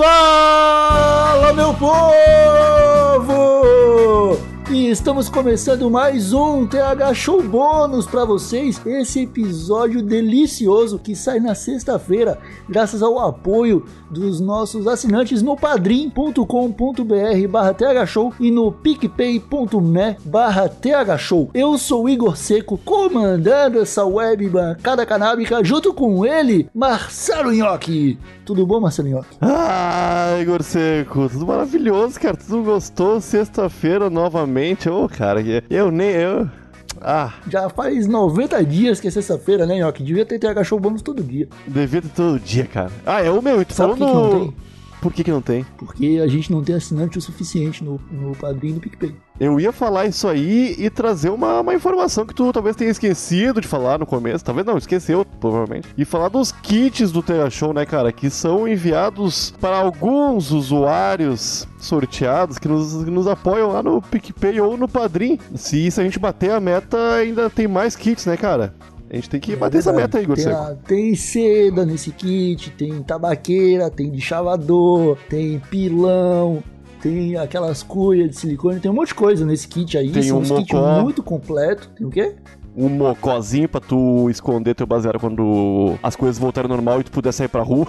Fala, meu povo! Estamos começando mais um TH Show Bônus para vocês. Esse episódio delicioso que sai na sexta-feira, graças ao apoio dos nossos assinantes no padrim.com.br barra thshow e no picpay.me barra thshow. Eu sou Igor Seco, comandando essa web bancada canábica junto com ele, Marcelo Nhoque. Tudo bom, Marcelo Nhoque? Ah, Igor Seco, tudo maravilhoso, cara. Tudo gostoso. Sexta-feira novamente. Ô, oh, cara, eu nem. Eu... Ah. Já faz 90 dias que é sexta-feira, né, Nhoque? Devia ter TH Show Bônus todo dia. Devia ter todo dia, cara. Ah, é o meu. Tu Sabe falou no... que não tem? Por que, que não tem? Porque a gente não tem assinante o suficiente no, no padrinho do PicPay. Eu ia falar isso aí e trazer uma, uma informação que tu talvez tenha esquecido de falar no começo. Talvez não, esqueceu, provavelmente. E falar dos kits do Terra Show, né, cara? Que são enviados para alguns usuários sorteados que nos, que nos apoiam lá no PicPay ou no Padrim. Se, se a gente bater a meta, ainda tem mais kits, né, cara? A gente tem que é bater essa meta aí, Igor tem, a, tem seda nesse kit, tem tabaqueira, tem de chavador, tem pilão, tem aquelas cuias de silicone, tem um monte de coisa nesse kit aí. Tem um, um kit muito completo. Tem o quê? um mocozinho pra tu esconder teu baseado quando as coisas voltarem ao normal e tu puder sair pra rua.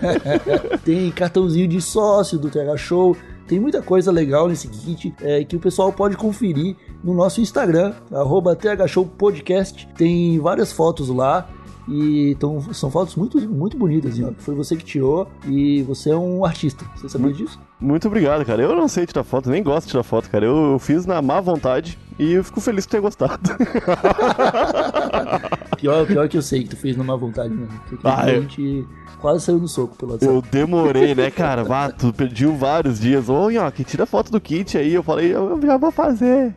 tem cartãozinho de sócio do TH Show. Tem muita coisa legal nesse kit é, que o pessoal pode conferir no nosso Instagram, arroba. Tem várias fotos lá. E então, são fotos muito, muito bonitas. Foi você que tirou e você é um artista. Você sabia muito, disso? Muito obrigado, cara. Eu não sei tirar foto, nem gosto de tirar foto, cara. Eu, eu fiz na má vontade e eu fico feliz por ter gostado. pior, pior que eu sei que tu fez na má vontade. Porque ah, a gente eu... quase saiu no soco pelo WhatsApp. Eu demorei, né, cara? Vá, tu pediu vários dias. Ô, que tira foto do kit aí. Eu falei, eu já vou fazer.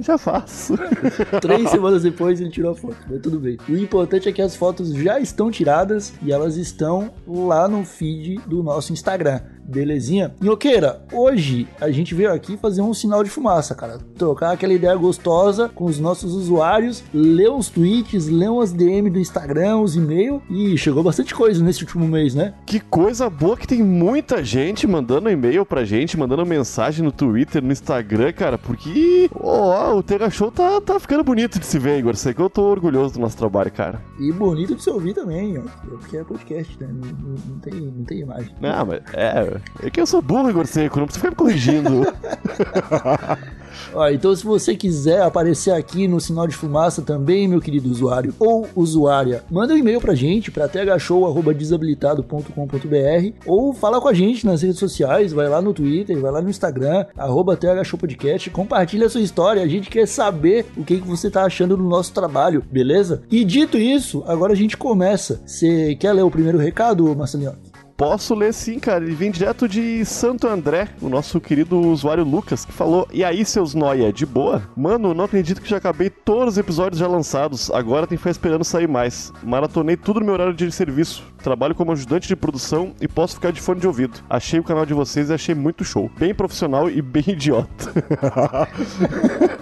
Já faço. Três semanas depois ele tirou a foto, mas tudo bem. O importante é que as fotos já estão tiradas e elas estão lá no feed do nosso Instagram. Belezinha? Nhoqueira, hoje a gente veio aqui fazer um sinal de fumaça, cara. Trocar aquela ideia gostosa com os nossos usuários, ler os tweets, ler umas DM do Instagram, os e-mails. E chegou bastante coisa nesse último mês, né? Que coisa boa que tem muita gente mandando e-mail pra gente, mandando mensagem no Twitter, no Instagram, cara. Porque oh, o Terra Show tá, tá ficando bonito de se ver, Igor. Sei que eu tô orgulhoso do nosso trabalho, cara. E bonito de se ouvir também, ó. Porque é podcast, né? Não, não, não tem, não tem imagem. Não, mas é. É que eu sou burro, Igor Seco, não precisa ficar me corrigindo. Ó, então, se você quiser aparecer aqui no sinal de fumaça também, meu querido usuário ou usuária, manda um e-mail pra gente, pra thshow.desabilitado.com.br ou fala com a gente nas redes sociais, vai lá no Twitter, vai lá no Instagram, arroba thshowpodcast, compartilha a sua história, a gente quer saber o que, que você tá achando do nosso trabalho, beleza? E dito isso, agora a gente começa. Você quer ler o primeiro recado, Marcelinho? Posso ler sim, cara. Ele vem direto de Santo André, o nosso querido usuário Lucas, que falou: E aí, seus noia, de boa? Mano, não acredito que já acabei todos os episódios já lançados. Agora tem que ficar esperando sair mais. Maratonei tudo no meu horário de serviço. Trabalho como ajudante de produção e posso ficar de fone de ouvido. Achei o canal de vocês e achei muito show. Bem profissional e bem idiota.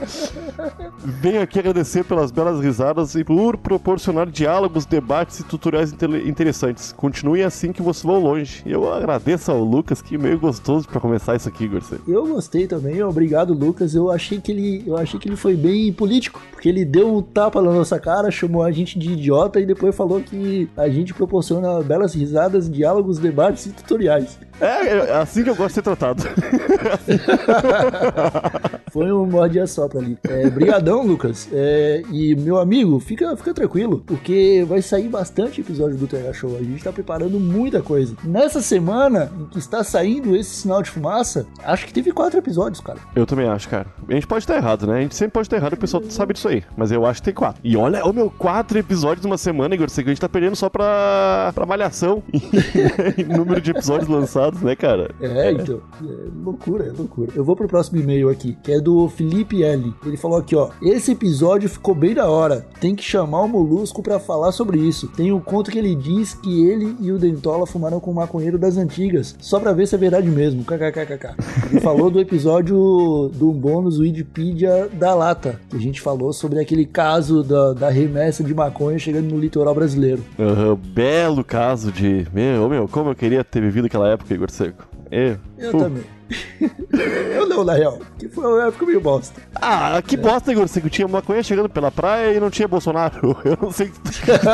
Venho aqui agradecer pelas belas risadas e por proporcionar diálogos, debates e tutoriais interessantes. Continue assim que vocês vão longe. Eu agradeço ao Lucas, que meio gostoso para começar isso aqui, Gorcê. Eu gostei também, obrigado, Lucas. Eu achei que ele, eu achei que ele foi bem político, porque ele deu um tapa na nossa cara, chamou a gente de idiota e depois falou que a gente proporciona belas risadas, diálogos, debates e tutoriais. É, é assim que eu gosto de ser tratado. Foi um morde só pra ali. É, brigadão, Lucas. É, e meu amigo, fica, fica tranquilo, porque vai sair bastante episódio do TH Show. A gente tá preparando muita coisa. Nessa semana em que está saindo esse sinal de fumaça, acho que teve quatro episódios, cara. Eu também acho, cara. A gente pode estar errado, né? A gente sempre pode estar errado, o pessoal sabe disso aí. Mas eu acho que tem quatro. E olha, o meu, quatro episódios numa semana, Igor. Sei que a gente tá perdendo só pra, pra malhação número de episódios lançados, né, cara? É, então. É loucura, é loucura. Eu vou pro próximo e-mail aqui, que é do Felipe L. Ele falou aqui, ó. Esse episódio ficou bem da hora. Tem que chamar o Molusco para falar sobre isso. Tem um conto que ele diz que ele e o Dentola fumaram com um maconheiro das antigas, só pra ver se é verdade mesmo. KKKKK. Ele falou do episódio do bônus Wikipedia da lata, que a gente falou sobre aquele caso da, da remessa de maconha chegando no litoral brasileiro. Uhum, belo caso de. Meu, meu, como eu queria ter vivido aquela época, Igor Seco. Eu, eu uh. também. eu não, na real. Que foi uma época meio bosta. Ah, que bosta, Igor. Você tinha maconha chegando pela praia e não tinha Bolsonaro. Eu não sei.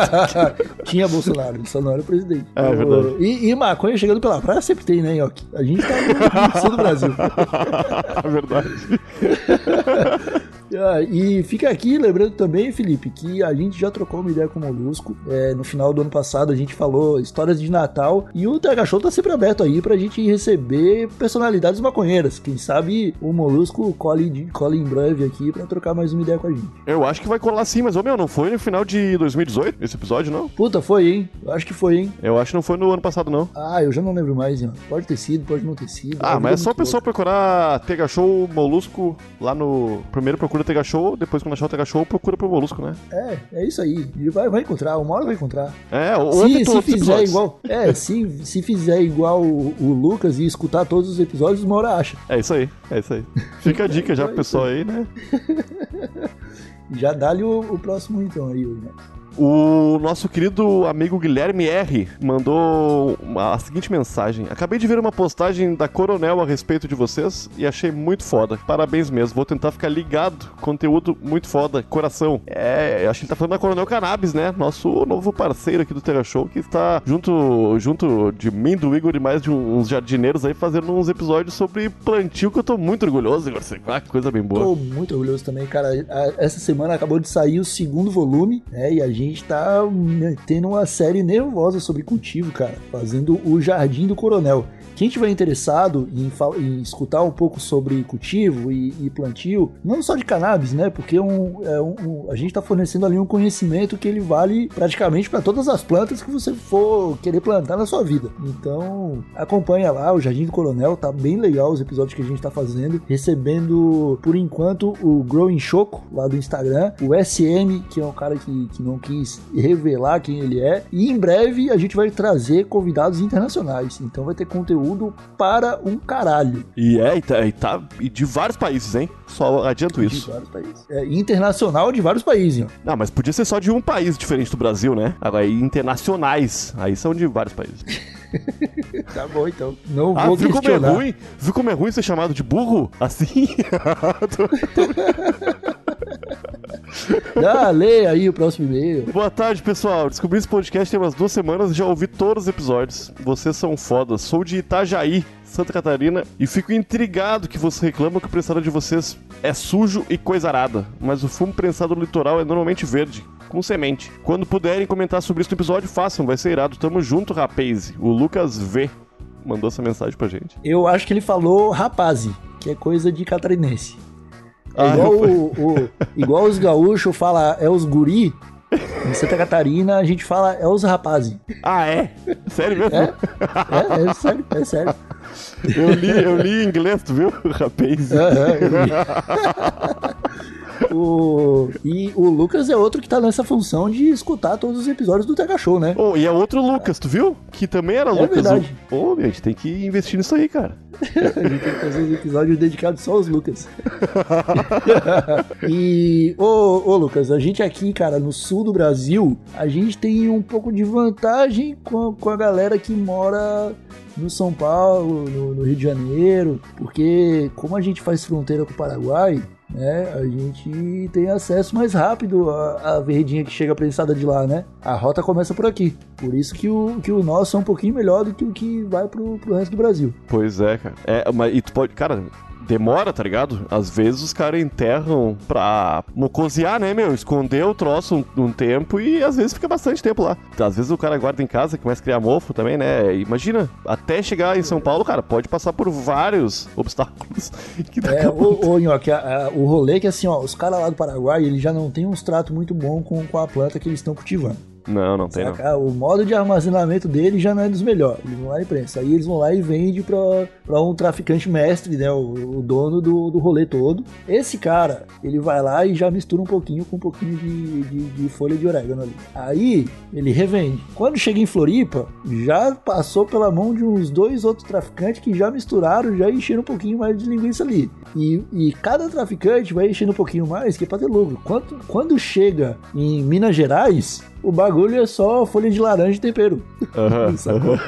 tinha Bolsonaro, não era presidente. É, é verdade. E, e, maconha chegando pela praia sempre tem, né, Yoki? A gente tá no sul do Brasil. É verdade. Ah, e fica aqui lembrando também, Felipe, que a gente já trocou uma ideia com o Molusco. É, no final do ano passado a gente falou histórias de Natal e o TH Show tá sempre aberto aí pra gente receber personalidades maconheiras. Quem sabe o Molusco cole, cole em breve aqui pra trocar mais uma ideia com a gente. Eu acho que vai colar sim, mas ô meu, não foi no final de 2018 esse episódio, não? Puta, foi, hein? Eu acho que foi, hein? Eu acho que não foi no ano passado, não. Ah, eu já não lembro mais, hein? Pode ter sido, pode não ter sido. Ah, mas é só o pessoal procurar TH Show Molusco lá no. Primeiro procura TH Show, depois quando achar o Show, procura pro Molusco, né? É, é isso aí. Vai, vai encontrar, uma hora vai encontrar. É, o se, se fizer igual. É, se, se fizer igual o, o, Lucas e escutar todos os episódios, uma hora acha. É isso aí, é isso aí. Fica a dica já pro pessoal aí, né? já dá-lhe o, o, próximo então aí, né? O nosso querido amigo Guilherme R mandou a seguinte mensagem: Acabei de ver uma postagem da Coronel a respeito de vocês e achei muito foda. Parabéns mesmo. Vou tentar ficar ligado. Conteúdo muito foda. Coração. É, acho que ele tá falando da Coronel Cannabis, né? Nosso novo parceiro aqui do Terra Show, que está junto, junto de mim, do Igor e mais de uns jardineiros aí, fazendo uns episódios sobre plantio que eu tô muito orgulhoso, Igor. Ah, coisa bem boa. Tô muito orgulhoso também, cara. Essa semana acabou de sair o segundo volume, né? E a gente gente tá tendo uma série nervosa sobre cultivo, cara, fazendo o Jardim do Coronel. Quem tiver interessado em, em, escutar um pouco sobre cultivo e, e, plantio, não só de cannabis, né? Porque um, é um, um, a gente está fornecendo ali um conhecimento que ele vale praticamente para todas as plantas que você for querer plantar na sua vida. Então, acompanha lá o Jardim do Coronel, tá bem legal os episódios que a gente está fazendo, recebendo por enquanto o Growing Choco lá do Instagram, o SM, que é um cara que, que não revelar quem ele é, e em breve a gente vai trazer convidados internacionais. Então vai ter conteúdo para um caralho. E é, e tá, e tá e de vários países, hein? Só adianto isso. De vários países. É, internacional de vários países. Não, mas podia ser só de um país diferente do Brasil, né? Agora, internacionais, aí são de vários países. tá bom, então. Não ah, vou viu questionar. como é ruim? Viu como é ruim ser chamado de burro? Assim? Ah, leia aí o próximo e-mail. Boa tarde, pessoal. Descobri esse podcast tem umas duas semanas e já ouvi todos os episódios. Vocês são fodas. Sou de Itajaí, Santa Catarina, e fico intrigado que vocês reclamam que o prensado de vocês é sujo e coisa arada, mas o fumo prensado no litoral é normalmente verde, com semente. Quando puderem comentar sobre isso no episódio, façam, vai ser irado. Tamo junto, rapaz. O Lucas V mandou essa mensagem pra gente. Eu acho que ele falou rapaze, que é coisa de catarinense. É ah, igual, o, o, igual os gaúchos falam é os guri, em Santa Catarina a gente fala é os rapazes. Ah, é? Sério mesmo? É, é, é sério, é sério. Eu li, eu li em inglês, tu viu, rapaz? É, é, o, e o Lucas é outro que tá nessa função de escutar todos os episódios do Tega Show, né? Oh, e é outro Lucas, tu viu? Que também era é Lucas. Verdade. Pô, oh, a gente tem que investir nisso aí, cara. a gente tem que fazer uns episódios dedicados só aos Lucas. e, ô, ô, Lucas, a gente aqui, cara, no sul do Brasil, a gente tem um pouco de vantagem com, com a galera que mora no São Paulo, no, no Rio de Janeiro, porque como a gente faz fronteira com o Paraguai, né, a gente tem acesso mais rápido à, à verdinha que chega prensada de lá, né? A rota começa por aqui. Por isso que o, que o nosso é um pouquinho melhor do que o que vai pro, pro resto do Brasil. Pois é, cara. É, mas e tu pode. Cara, demora, tá ligado? Às vezes os caras enterram pra mocosear, né, meu? Esconder o troço um, um, tempo e às vezes fica bastante tempo lá. Às vezes o cara guarda em casa, começa a criar mofo também, né? Imagina, até chegar em São Paulo, cara, pode passar por vários obstáculos. Que é, o, o, Nhoque, a, a, o rolê é que assim, ó, os caras lá do Paraguai, eles já não têm um trato muito bom com, com a planta que eles estão cultivando. Não, não tem não. Saca? O modo de armazenamento dele já não é dos melhores. Eles vão lá e prensam. Aí eles vão lá e vendem pra, pra um traficante mestre, né? O, o dono do, do rolê todo. Esse cara, ele vai lá e já mistura um pouquinho com um pouquinho de, de, de folha de orégano ali. Aí ele revende. Quando chega em Floripa, já passou pela mão de uns dois outros traficantes que já misturaram, já encheram um pouquinho mais de linguiça ali. E, e cada traficante vai enchendo um pouquinho mais, que é pra ter lucro. Quando, quando chega em Minas Gerais, o bagulho é só folha de laranja e tempero. Aham, Sacou?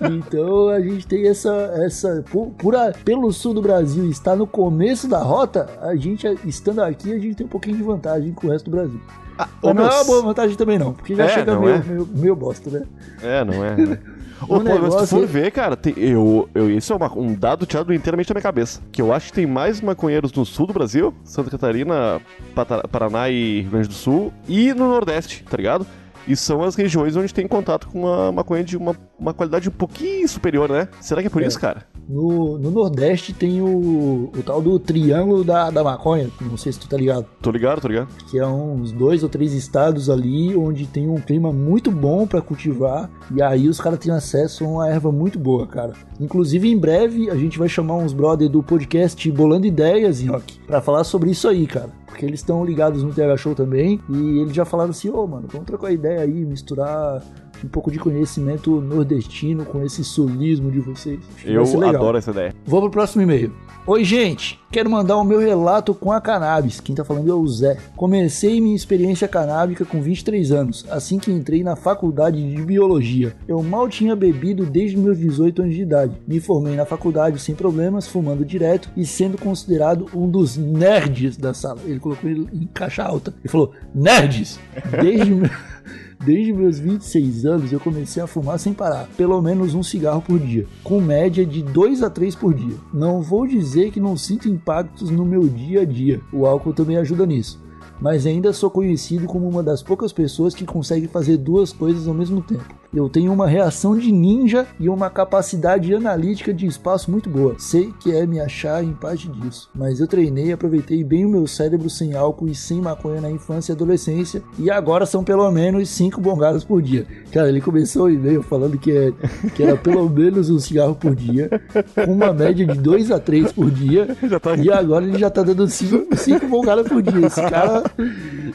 então a gente tem essa. essa por, por a- pelo sul do Brasil estar no começo da rota, a gente, estando aqui, a gente tem um pouquinho de vantagem com o resto do Brasil. Ah, Mas não é uma boa vantagem também, não, porque já É, chega meio, é? meio, meio bosta, né? É, não é. né? Ô, O pô, mas se tu negócio for ver, cara, tem- eu, eu, isso é uma- um dado tirado inteiramente da minha cabeça. Que eu acho que tem mais maconheiros no sul do Brasil, Santa Catarina, Pata- Paraná e Rio Grande do Sul, e no Nordeste, tá ligado? E são as regiões onde tem contato com uma maconha de uma, uma qualidade um pouquinho superior, né? Será que é por É. isso, cara? No, no Nordeste tem o, o tal do Triângulo da, da Maconha, não sei se tu tá ligado. Tô ligado, tô ligado. que é uns dois ou três estados ali onde tem um clima muito bom pra cultivar e aí os caras têm acesso a uma erva muito boa, cara. Inclusive em breve a gente vai chamar uns brother do podcast Bolando Ideias, Nhoque, pra falar sobre isso aí, cara. Porque eles estão ligados no TH Show também e eles já falaram assim, ô mano, vamos trocar ideia aí, misturar um pouco de conhecimento nordestino com esse sulismo de vocês. Eu adoro essa ideia. Vou pro próximo e-mail. Oi, gente. Quero mandar o meu relato com a cannabis. Quem tá falando é o Zé. Comecei minha experiência canábica com 23 anos, assim que entrei na faculdade de biologia. Eu mal tinha bebido desde meus 18 anos de idade. Me formei na faculdade sem problemas, fumando direto e sendo considerado um dos nerds da sala. Ele colocou ele em caixa alta. Ele falou: Nerds! Desde. Desde meus 26 anos eu comecei a fumar sem parar, pelo menos um cigarro por dia, com média de 2 a 3 por dia. Não vou dizer que não sinto impactos no meu dia a dia, o álcool também ajuda nisso, mas ainda sou conhecido como uma das poucas pessoas que consegue fazer duas coisas ao mesmo tempo. Eu tenho uma reação de ninja e uma capacidade analítica de espaço muito boa. Sei que é me achar em parte disso, mas eu treinei e aproveitei bem o meu cérebro sem álcool e sem maconha na infância e adolescência, e agora são pelo menos 5 bongadas por dia. Cara, ele começou o e-mail falando que, é, que era pelo menos um cigarro por dia, com uma média de 2 a 3 por dia, tá e agora ele já tá dando 5 cinco bongadas por dia. Esse cara,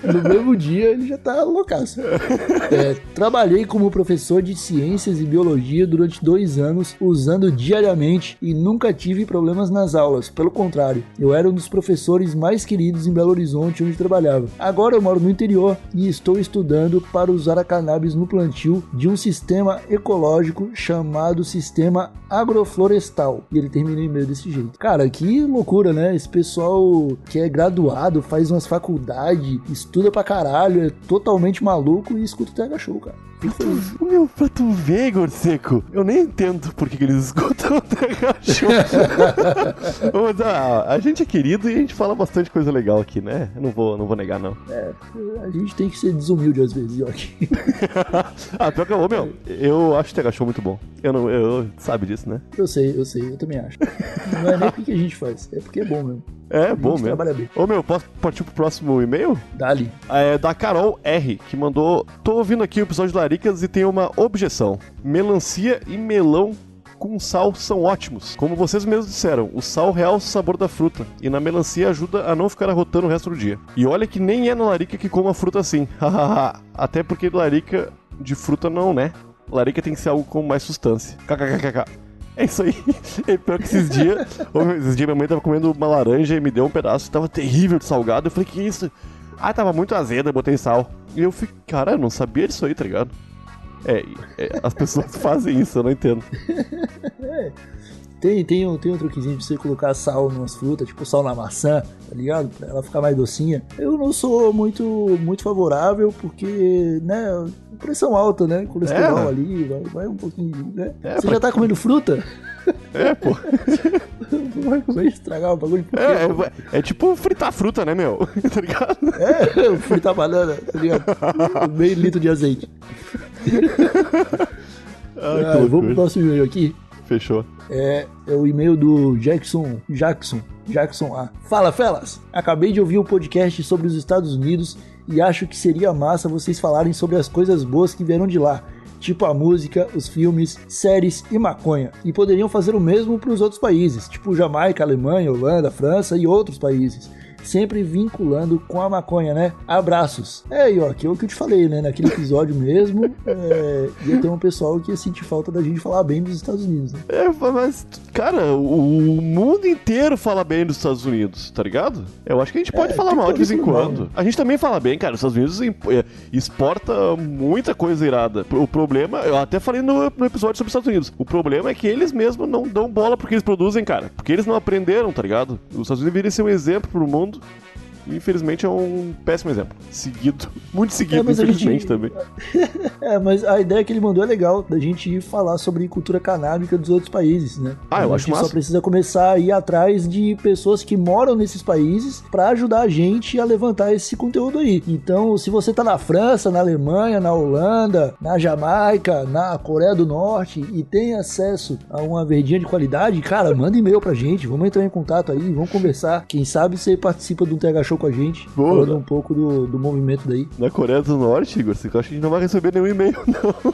no mesmo dia, ele já tá loucaço. É, trabalhei como professor de ciências e biologia durante dois anos, usando diariamente e nunca tive problemas nas aulas. Pelo contrário, eu era um dos professores mais queridos em Belo Horizonte, onde trabalhava. Agora eu moro no interior e estou estudando para usar a cannabis no plantio de um sistema ecológico chamado Sistema Agroflorestal. E ele termina o e-mail desse jeito. Cara, que loucura, né? Esse pessoal que é graduado, faz umas faculdades, pra caralho, é totalmente maluco e escuta o TH Show, cara. Feliz. Ô, Meu, pra tu ver, Igor Seco, eu nem entendo por que, que eles escutam o TH Show. Mas, ah, a gente é querido e a gente fala bastante coisa legal aqui, né? Eu não vou, não vou negar, não. É, a gente tem que ser desumilde às vezes, Yoki. ah, pior que eu, ô, meu, eu acho o TH Show muito bom. Eu não, eu, sabe disso, né? Eu sei, eu sei, eu também acho. Não é nem porque a gente faz, é porque é bom mesmo. É bom mesmo. trabalha bem. Ô, meu, posso partir pro próximo e-mail? Dali. É da Carol R, que mandou: Tô ouvindo aqui o episódio de Laricas e tem uma objeção. Melancia e melão com sal são ótimos. Como vocês mesmos disseram, o sal realça o sabor da fruta e na melancia ajuda a não ficar arrotando o resto do dia. E olha que nem é na larica que como a fruta assim. Hahaha. Até porque larica de fruta não, né? Larica tem que ser algo com mais substância. KKKKK. É isso aí. E pior que esses dias, esses dias minha mãe tava comendo uma laranja e me deu um pedaço, tava terrível de salgado. Eu falei, que isso? Ah, tava muito azeda, botei sal. E eu fiquei, cara, eu não sabia disso aí, tá ligado? É, é, as pessoas fazem isso, eu não entendo. Tem, tem, um, tem um truquezinho de você colocar sal nas frutas, tipo sal na maçã, tá ligado? Pra ela ficar mais docinha. Eu não sou muito, muito favorável, porque, né, pressão alta, né? Colesterol É. ali, vai, vai um pouquinho, né? É, você pra- já tá comendo fruta? É, pô. Vai estragar o bagulho. É, é, é tipo fritar fruta, né, meu? tá ligado? É, fritar banana, tá ligado? Meio litro de azeite. Ai, Ah, vou pro próximo e-mail aqui. Fechou. É, é o e-mail do Jackson, Jackson, Jackson A. Fala, felas! Acabei de ouvir um podcast sobre os Estados Unidos e acho que seria massa vocês falarem sobre as coisas boas que vieram de lá tipo a música, os filmes, séries e maconha. E poderiam fazer o mesmo para os outros países, tipo Jamaica, Alemanha, Holanda, França e outros países sempre vinculando com a maconha, né? Abraços. É, e ó, que é o que eu te falei, né? Naquele episódio mesmo, é, ia ter um pessoal que ia sentir falta da gente falar bem dos Estados Unidos, né? É, mas, cara, o, mundo inteiro fala bem dos Estados Unidos, tá ligado? Eu acho que a gente pode é, falar mal de vez em quando. Mal. A gente também fala bem, cara. Os Estados Unidos é, exporta muita coisa irada. O problema, eu até falei no, no episódio sobre os Estados Unidos, o problema é que eles mesmos não dão bola porque eles produzem, cara. Porque eles não aprenderam, tá ligado? Os Estados Unidos deveriam ser um exemplo pro mundo world. E infelizmente é um péssimo exemplo. Seguido. Muito seguido, é, infelizmente gente... também. é, mas a ideia que ele mandou é legal, da gente ir falar sobre cultura canábica dos outros países, né? Ah, eu acho massa. só precisa começar a ir atrás de pessoas que moram nesses países para ajudar a gente a levantar esse conteúdo aí. Então, se você tá na França, na Alemanha, na Holanda, na Jamaica, na Coreia do Norte e tem acesso a uma verdinha de qualidade, cara, manda e-mail pra gente, vamos entrar em contato aí, vamos conversar. Quem sabe você participa de um TH Show com a gente, Boa. falando um pouco do, do movimento daí. Na Coreia do Norte, Igor, você acha que a gente não vai receber nenhum e-mail, não.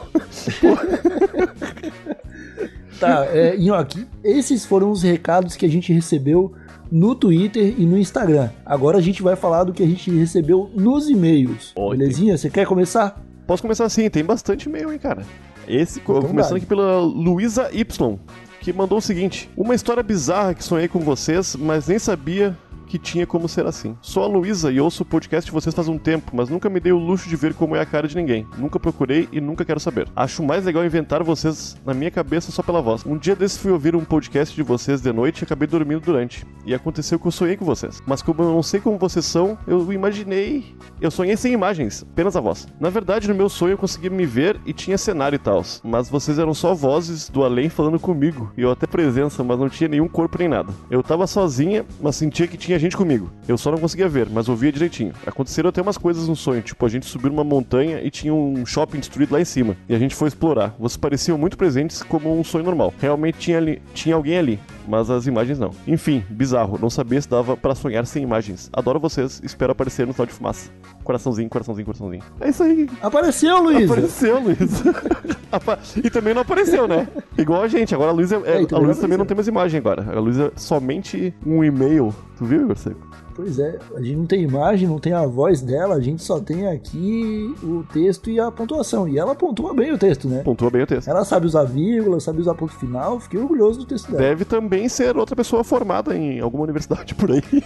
tá, é, aqui, esses foram os recados que a gente recebeu no Twitter e no Instagram. Agora a gente vai falar do que a gente recebeu nos e-mails. Ótimo. Belezinha? Você quer começar? Posso começar sim, tem bastante e-mail, hein, cara. Esse, então começando vai. aqui pela Luísa Y, que mandou o seguinte: Uma história bizarra que sonhei com vocês, mas nem sabia que tinha como ser assim. Sou a Luísa e ouço o podcast de vocês faz um tempo, mas nunca me dei o luxo de ver como é a cara de ninguém. Nunca procurei e nunca quero saber. Acho mais legal inventar vocês na minha cabeça só pela voz. Um dia desses fui ouvir um podcast de vocês de noite e acabei dormindo durante. E aconteceu que eu sonhei com vocês. Mas como eu não sei como vocês são, eu imaginei. Eu sonhei sem imagens, apenas a voz. Na verdade, no meu sonho eu consegui me ver e tinha cenário e tal. Mas vocês eram só vozes do além falando comigo. E eu até presença, mas não tinha nenhum corpo nem nada. Eu tava sozinha, mas sentia que tinha gente comigo. Eu só não conseguia ver, mas ouvia direitinho. Aconteceram até umas coisas no sonho, tipo a gente subir uma montanha e tinha um shopping destruído lá em cima. E a gente foi explorar. Vocês pareciam muito presentes como um sonho normal. Realmente tinha, ali, tinha alguém ali, mas as imagens não. Enfim, bizarro. Não sabia se dava para sonhar sem imagens. Adoro vocês. Espero aparecer no tal de fumaça. Coraçãozinho, coraçãozinho, coraçãozinho. É isso aí. Apareceu, Luiz. Apareceu, Luiz. e também não apareceu, né? Igual a gente. Agora a Luísa, é, é, a Luísa também não tem mais imagem agora. A Luísa somente um e-mail. Tu viu, Seco? Pois é, a gente não tem imagem, não tem a voz dela, a gente só tem aqui o texto e a pontuação. E ela pontua bem o texto, né? Pontua bem o texto. Ela sabe usar vírgula, sabe usar ponto final, fiquei orgulhoso do texto dela. Deve também ser outra pessoa formada em alguma universidade por aí.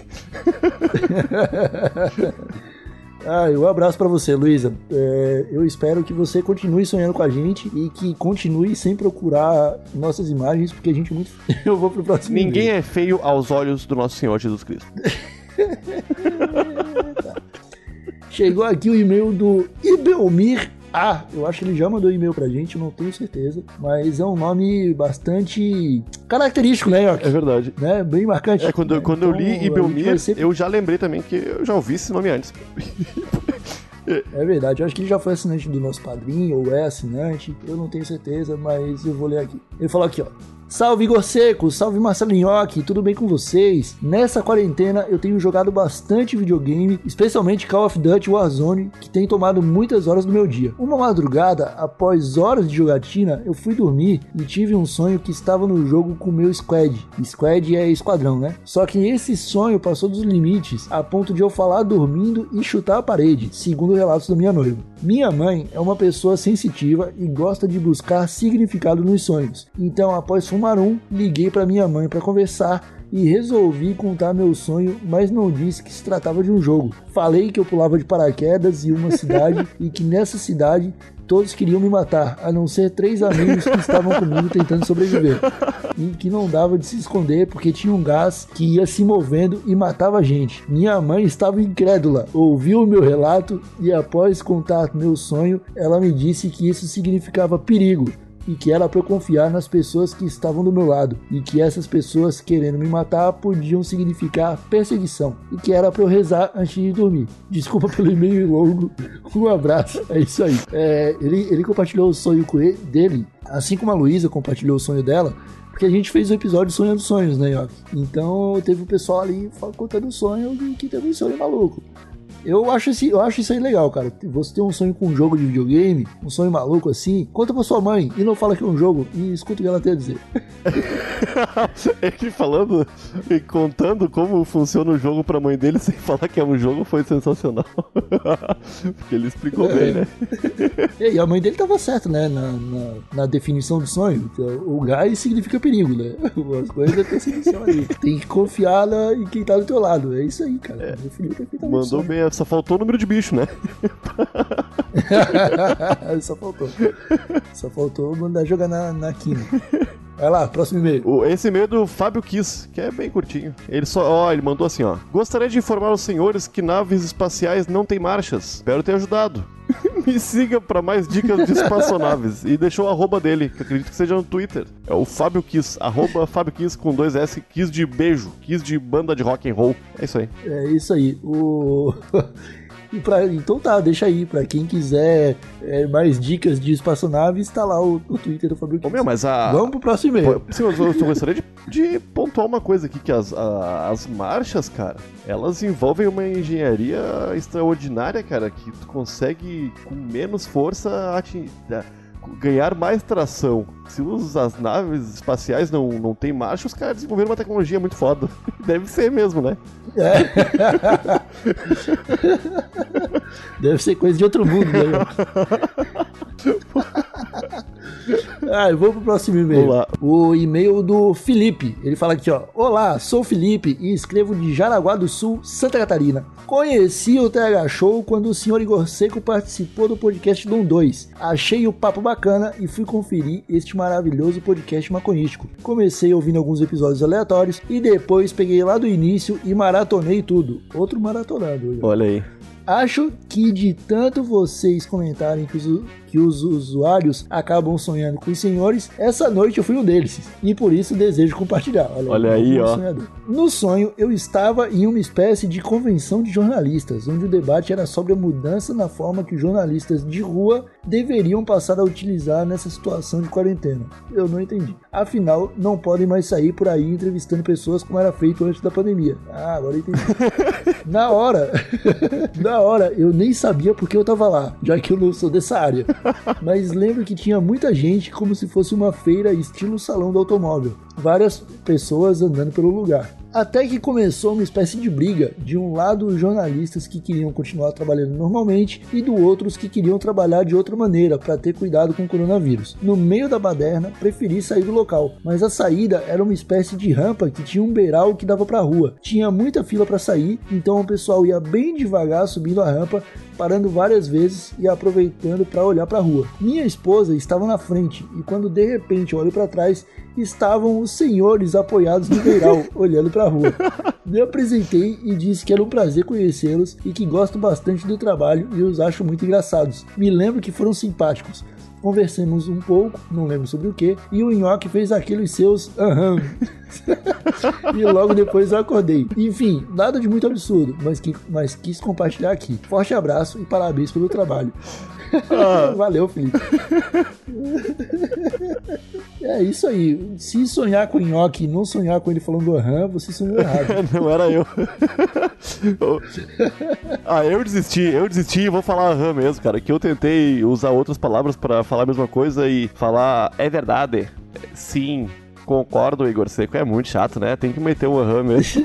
Ah, um abraço para você, Luísa. É, eu espero que você continue sonhando com a gente e que continue sem procurar nossas imagens, porque a gente é muito. eu vou pro próximo. Ninguém e-mail. é feio aos olhos do nosso Senhor Jesus Cristo. Chegou aqui o e-mail do Ibelmir ah, eu acho que ele já mandou e-mail pra gente, não tenho certeza. Mas é um nome bastante característico, né, York? É verdade. Né? Bem marcante. É, quando, né? quando então, eu li Ibelmir, sempre... eu já lembrei também que eu já ouvi esse nome antes. É verdade, eu acho que ele já foi assinante do nosso padrinho, ou é assinante, eu não tenho certeza, mas eu vou ler aqui. Ele falou aqui, ó. Salve Igor Seco, salve Marcelo Nhoque, tudo bem com vocês? Nessa quarentena eu tenho jogado bastante videogame, especialmente Call of Duty Warzone, que tem tomado muitas horas do meu dia. Uma madrugada, após horas de jogatina, eu fui dormir e tive um sonho que estava no jogo com meu squad. Squad é esquadrão, né? Só que esse sonho passou dos limites, a ponto de eu falar dormindo e chutar a parede, segundo relatos da minha noiva. Minha mãe é uma pessoa sensitiva e gosta de buscar significado nos sonhos. Então, após Sumarum, liguei para minha mãe para conversar e resolvi contar meu sonho, mas não disse que se tratava de um jogo. Falei que eu pulava de paraquedas em uma cidade e que nessa cidade todos queriam me matar, a não ser três amigos que estavam comigo tentando sobreviver. E que não dava de se esconder porque tinha um gás que ia se movendo e matava a gente. Minha mãe estava incrédula, ouviu o meu relato e após contar meu sonho, ela me disse que isso significava perigo e que era para eu confiar nas pessoas que estavam do meu lado e que essas pessoas querendo me matar podiam significar perseguição e que era para eu rezar antes de dormir. Desculpa pelo e-mail longo, um abraço, é isso aí. É, ele, ele compartilhou o sonho dele, assim como a Luísa compartilhou o sonho dela, porque a gente fez o episódio Sonhando Sonhos, né, Yoki? Então teve o pessoal ali contando o sonho que teve um sonho maluco. Eu acho, esse, eu acho isso aí legal, cara. Você tem um sonho com um jogo de videogame, um sonho maluco assim, conta pra sua mãe e não fala que é um jogo e escuta o que ela tem a dizer. Ele falando e contando como funciona o jogo pra mãe dele sem falar que é um jogo foi sensacional. Porque ele explicou é. bem, né? E a mãe dele tava certa, né? Na, na, na, definição do sonho. O gás significa perigo, né? As coisas têm definição ali. Tem que confiar na, em quem tá do teu lado. É isso aí, cara. É. Mandou bem, só faltou o número de bicho, né? só faltou. Só faltou mandar jogar na, na quina. Vai lá, próximo e-mail. Esse e-mail é do Fábio Kiss, que é bem curtinho. Ele só, ó, ele mandou assim, ó. Gostaria de informar os senhores que naves espaciais não têm marchas. Espero ter ajudado. Me siga para mais dicas de espaçonaves. e deixou o arroba dele, que acredito que seja no Twitter. É o Fábio Kiss, arroba Fábio Kiss com dois S, Kiss de beijo, Kiss de banda de rock and roll. É isso aí. É isso aí. O... E pra, então tá, deixa aí. Pra quem quiser é, mais dicas de espaçonaves, tá lá o, o Twitter do Fabio Ô, meu, mas a... Vamos pro próximo e-mail. Sim, eu, eu gostaria de, de pontuar uma coisa aqui, que as, a, as marchas, cara, elas envolvem uma engenharia extraordinária, cara, que tu consegue, com menos força, atingir ganhar mais tração. Se os, as naves espaciais não, não tem marcha, os caras desenvolveram uma tecnologia muito foda. Deve ser mesmo, né? É. Deve ser coisa de outro mundo, né? Ah, eu vou pro próximo e-mail. Olá. O e-mail do Felipe. Ele fala aqui, ó. Olá, sou Felipe e escrevo de Jaraguá do Sul, Santa Catarina. Conheci o TH Show quando o senhor Igor Seco participou do podcast Dom 2. Achei o papo bacana e fui conferir este maravilhoso podcast maconístico. Comecei ouvindo alguns episódios aleatórios e depois peguei lá do início e maratonei tudo. Outro maratonado. Olha aí. Acho que de tanto vocês comentarem que os, que os usuários acabam sonhando com os senhores, essa noite eu fui um deles. E por isso desejo compartilhar. Olha, Olha aí, ó. Sonhador. No sonho, eu estava em uma espécie de convenção de jornalistas, onde o debate era sobre a mudança na forma que os jornalistas de rua deveriam passar a utilizar nessa situação de quarentena. Eu não entendi. Afinal, não podem mais sair por aí entrevistando pessoas como era feito antes da pandemia. Ah, agora eu entendi. na hora, na hora, eu nem sabia porque eu tava lá, já que eu não sou dessa área. Mas lembro que tinha muita gente como se fosse uma feira estilo salão do automóvel. Várias pessoas andando pelo lugar. Até que começou uma espécie de briga, de um lado os jornalistas que queriam continuar trabalhando normalmente e do outro os que queriam trabalhar de outra maneira para ter cuidado com o coronavírus. No meio da baderna, preferi sair do local, mas a saída era uma espécie de rampa que tinha um beiral que dava para a rua. Tinha muita fila para sair, então o pessoal ia bem devagar subindo a rampa, parando várias vezes e aproveitando para olhar para a rua. Minha esposa estava na frente e quando de repente olho para trás, estavam os senhores apoiados no beiral, olhando para a rua. Me apresentei e disse que era um prazer conhecê-los e que gosto bastante do trabalho e os acho muito engraçados. Me lembro que foram simpáticos. Conversamos um pouco, não lembro sobre o que, e o Nhoque fez aqueles seus aham. e logo depois eu acordei. Enfim, nada de muito absurdo, mas, que, mas quis compartilhar aqui. Forte abraço e parabéns pelo trabalho. Ah. Valeu, Felipe. é isso aí. Se sonhar com o nhoque e não sonhar com ele falando aham, você sonhou errado. não era eu. ah, eu desisti, eu desisti e vou falar aham mesmo, cara. Que eu tentei usar outras palavras para falar a mesma coisa e falar é verdade. Sim, concordo, Igor Seco. É muito chato, né? Tem que meter um aham mesmo.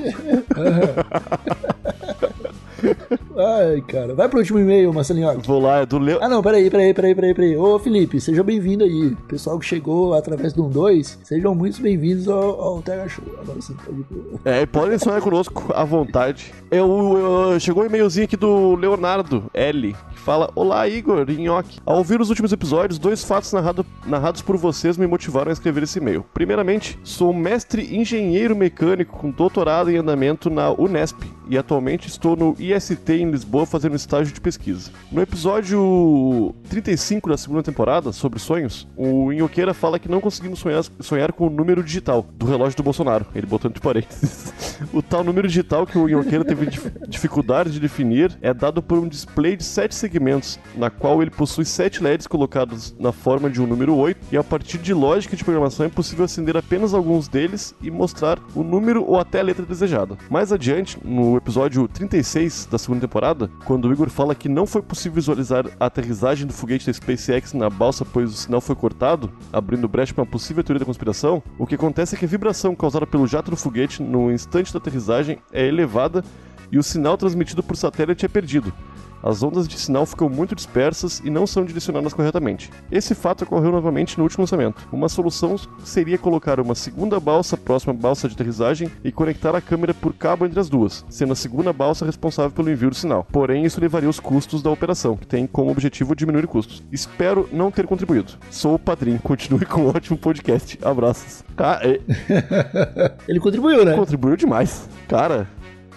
Ai, cara. Vai pro último e-mail, Marcelinho. Vou lá, é do Leo. Ah, não, peraí, peraí, peraí, peraí, peraí. Ô, Felipe, seja bem-vindo aí. Pessoal que chegou através do 1-2, sejam muito bem-vindos ao, ao Show. Agora sim, pode. É, podem sonhar conosco à vontade. Eu, eu, chegou um e-mailzinho aqui do Leonardo L, que fala: Olá, Igor Nhoque. Ao ouvir os últimos episódios, dois fatos narrado, narrados por vocês me motivaram a escrever esse e-mail. Primeiramente, sou mestre engenheiro mecânico com doutorado em andamento na Unesp e atualmente estou no IST em Lisboa fazendo estágio de pesquisa. No episódio 35 da segunda temporada, sobre sonhos, o Inhoqueira fala que não conseguimos sonhar, sonhar com o número digital do relógio do Bolsonaro. Ele botou entre parênteses. o tal número digital que o Inhoqueira teve dificuldade de definir é dado por um display de sete segmentos, na qual ele possui sete LEDs colocados na forma de um número 8, e a partir de lógica de programação é possível acender apenas alguns deles e mostrar o número ou até a letra desejada. Mais adiante, no no episódio 36 da segunda temporada, quando o Igor fala que não foi possível visualizar a aterrissagem do foguete da SpaceX na balsa pois o sinal foi cortado, abrindo brecha para uma possível teoria da conspiração, o que acontece é que a vibração causada pelo jato do foguete no instante da aterrissagem é elevada e o sinal transmitido por satélite é perdido. As ondas de sinal ficam muito dispersas e não são direcionadas corretamente. Esse fato ocorreu novamente no último lançamento. Uma solução seria colocar uma segunda balsa próxima à balsa de aterrissagem e conectar a câmera por cabo entre as duas, sendo a segunda balsa responsável pelo envio do sinal. Porém, isso levaria os custos da operação, que tem como objetivo diminuir custos. Espero não ter contribuído. Sou o padrinho. Continue com um ótimo podcast. Abraços. Cara, é... Ele contribuiu, né? Contribuiu demais. Cara,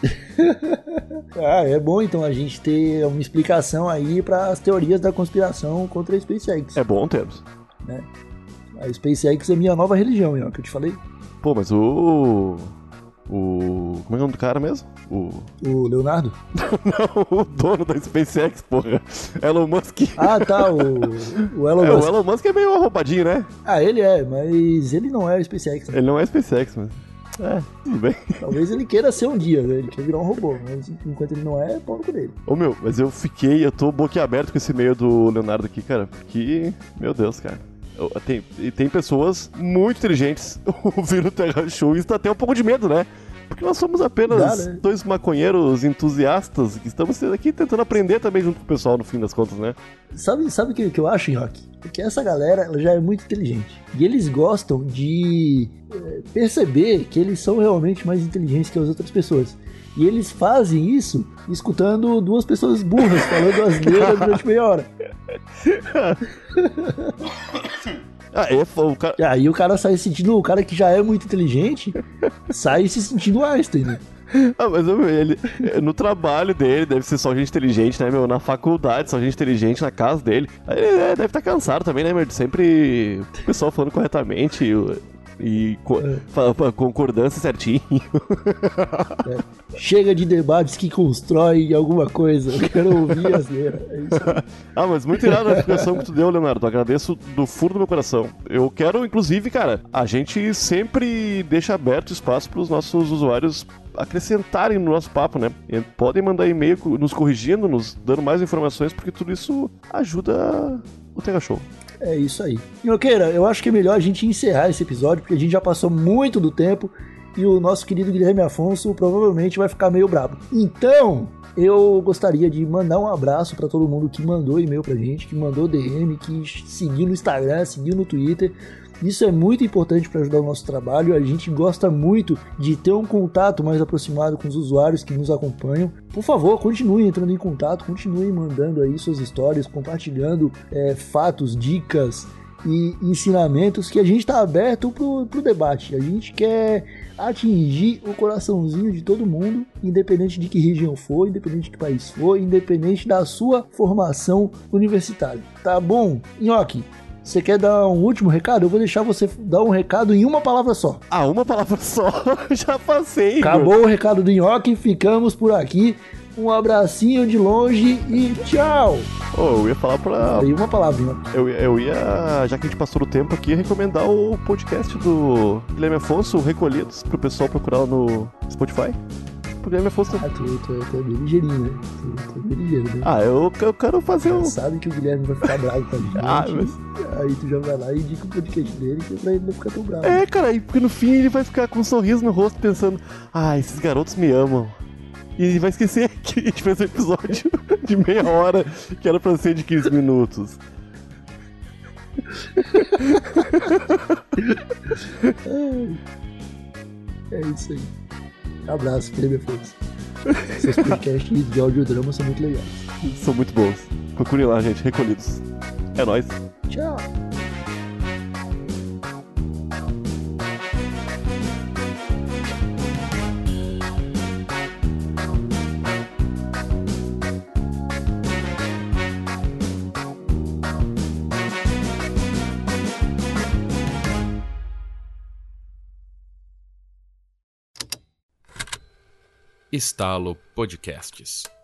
ah, é bom então a gente ter uma explicação aí para as teorias da conspiração contra a SpaceX. É bom termos. Né? A SpaceX é minha nova religião, ó, que eu te falei. Pô, mas o. O. Como é o nome do cara mesmo? O. O Leonardo? Não, o dono da SpaceX, porra. Elon Musk. Ah, tá. O, o Elon é, Musk. O Elon Musk é meio arrombadinho, né? Ah, ele é, mas ele não é SpaceX. Né? Ele não é SpaceX, mas. É, tudo bem. Talvez ele queira ser um dia, né? Ele quer virar um robô, mas enquanto ele não é, é pau dele. Ô meu, mas eu fiquei, eu tô boquiaberto com esse meio do Leonardo aqui, cara, porque, meu Deus, cara. Tem, tem pessoas muito inteligentes ouvindo o Terra Show e está até um pouco de medo, né? Porque nós somos apenas Dá, né? dois maconheiros entusiastas que estamos aqui tentando aprender também junto com o pessoal, no fim das contas, né? Sabe, sabe o que, que eu acho, Nhoque? Porque essa galera ela já é muito inteligente. E eles gostam de é, perceber que eles são realmente mais inteligentes que as outras pessoas. E eles fazem isso escutando duas pessoas burras falando asneira durante meia hora. Ah, é, o cara... E aí o cara sai se sentindo, o cara que já é muito inteligente, sai se sentindo Einstein, né? Ah, mas ele, no trabalho dele, deve ser só gente inteligente, né, meu? Na faculdade, só gente inteligente, na casa dele. Ele é, deve estar tá cansado também, né, meu? Sempre o pessoal falando corretamente e co é. concordância certinho. É. Chega de debates que constroem alguma coisa. Eu quero ouvir as É ah, mas muito irado a explicação que tu deu, Leonardo. Agradeço do fundo do meu coração. Eu quero, inclusive, cara, a gente sempre deixa aberto espaço para os nossos usuários acrescentarem no nosso papo, né? E podem mandar e-mail nos corrigindo, nos dando mais informações, porque tudo isso ajuda o Tega Show. É isso aí. Minhoqueira, eu acho que é melhor a gente encerrar esse episódio, porque a gente já passou muito do tempo e o nosso querido Guilherme Afonso provavelmente vai ficar meio brabo. Então, eu gostaria de mandar um abraço para todo mundo que mandou e-mail pra gente, que mandou DM, que seguiu no Instagram, seguiu no Twitter. Isso é muito importante para ajudar o nosso trabalho. A gente gosta muito de ter um contato mais aproximado com os usuários que nos acompanham. Por favor, continue entrando em contato, continue mandando aí suas histórias, compartilhando é, fatos, dicas e ensinamentos que a gente está aberto para o debate. A gente quer atingir o coraçãozinho de todo mundo, independente de que região for, independente de que país for, independente da sua formação universitária. Tá bom? Nhoque, você quer dar um último recado? Eu vou deixar você dar um recado em uma palavra só. Ah, uma palavra só? Já passei. Acabou o recado do Nhoque, ficamos por aqui. Um abracinho de longe e tchau! Oh, eu ia falar pra. Aí uma palavra, né? Eu, eu ia, já que a gente passou o tempo aqui, recomendar o podcast do Guilherme Afonso, Recolhidos, pro pessoal procurar no Spotify pro Guilherme Afonso. Ah, tu, tu, tu é bem ligeirinho, né? Tu, tu é bem ligeiro, né? Ah, eu, eu quero fazer um. sabe que o Guilherme vai ficar bravo com a gente. ah, mas... Aí tu já vai lá e indica o podcast dele que pra ele não ficar tão bravo. É, cara, porque no fim ele vai ficar com um sorriso no rosto pensando: ah, esses garotos me amam. E ele vai esquecer que a gente fez um episódio de meia hora que era pra ser de 15 minutos. é isso aí. Abraço, Guilherme Afonso. Seus podcasts de audiodrama são muito legais. São muito bons. Procurem lá, gente, recolhidos. É nóis. Tchau. Estalo Podcasts.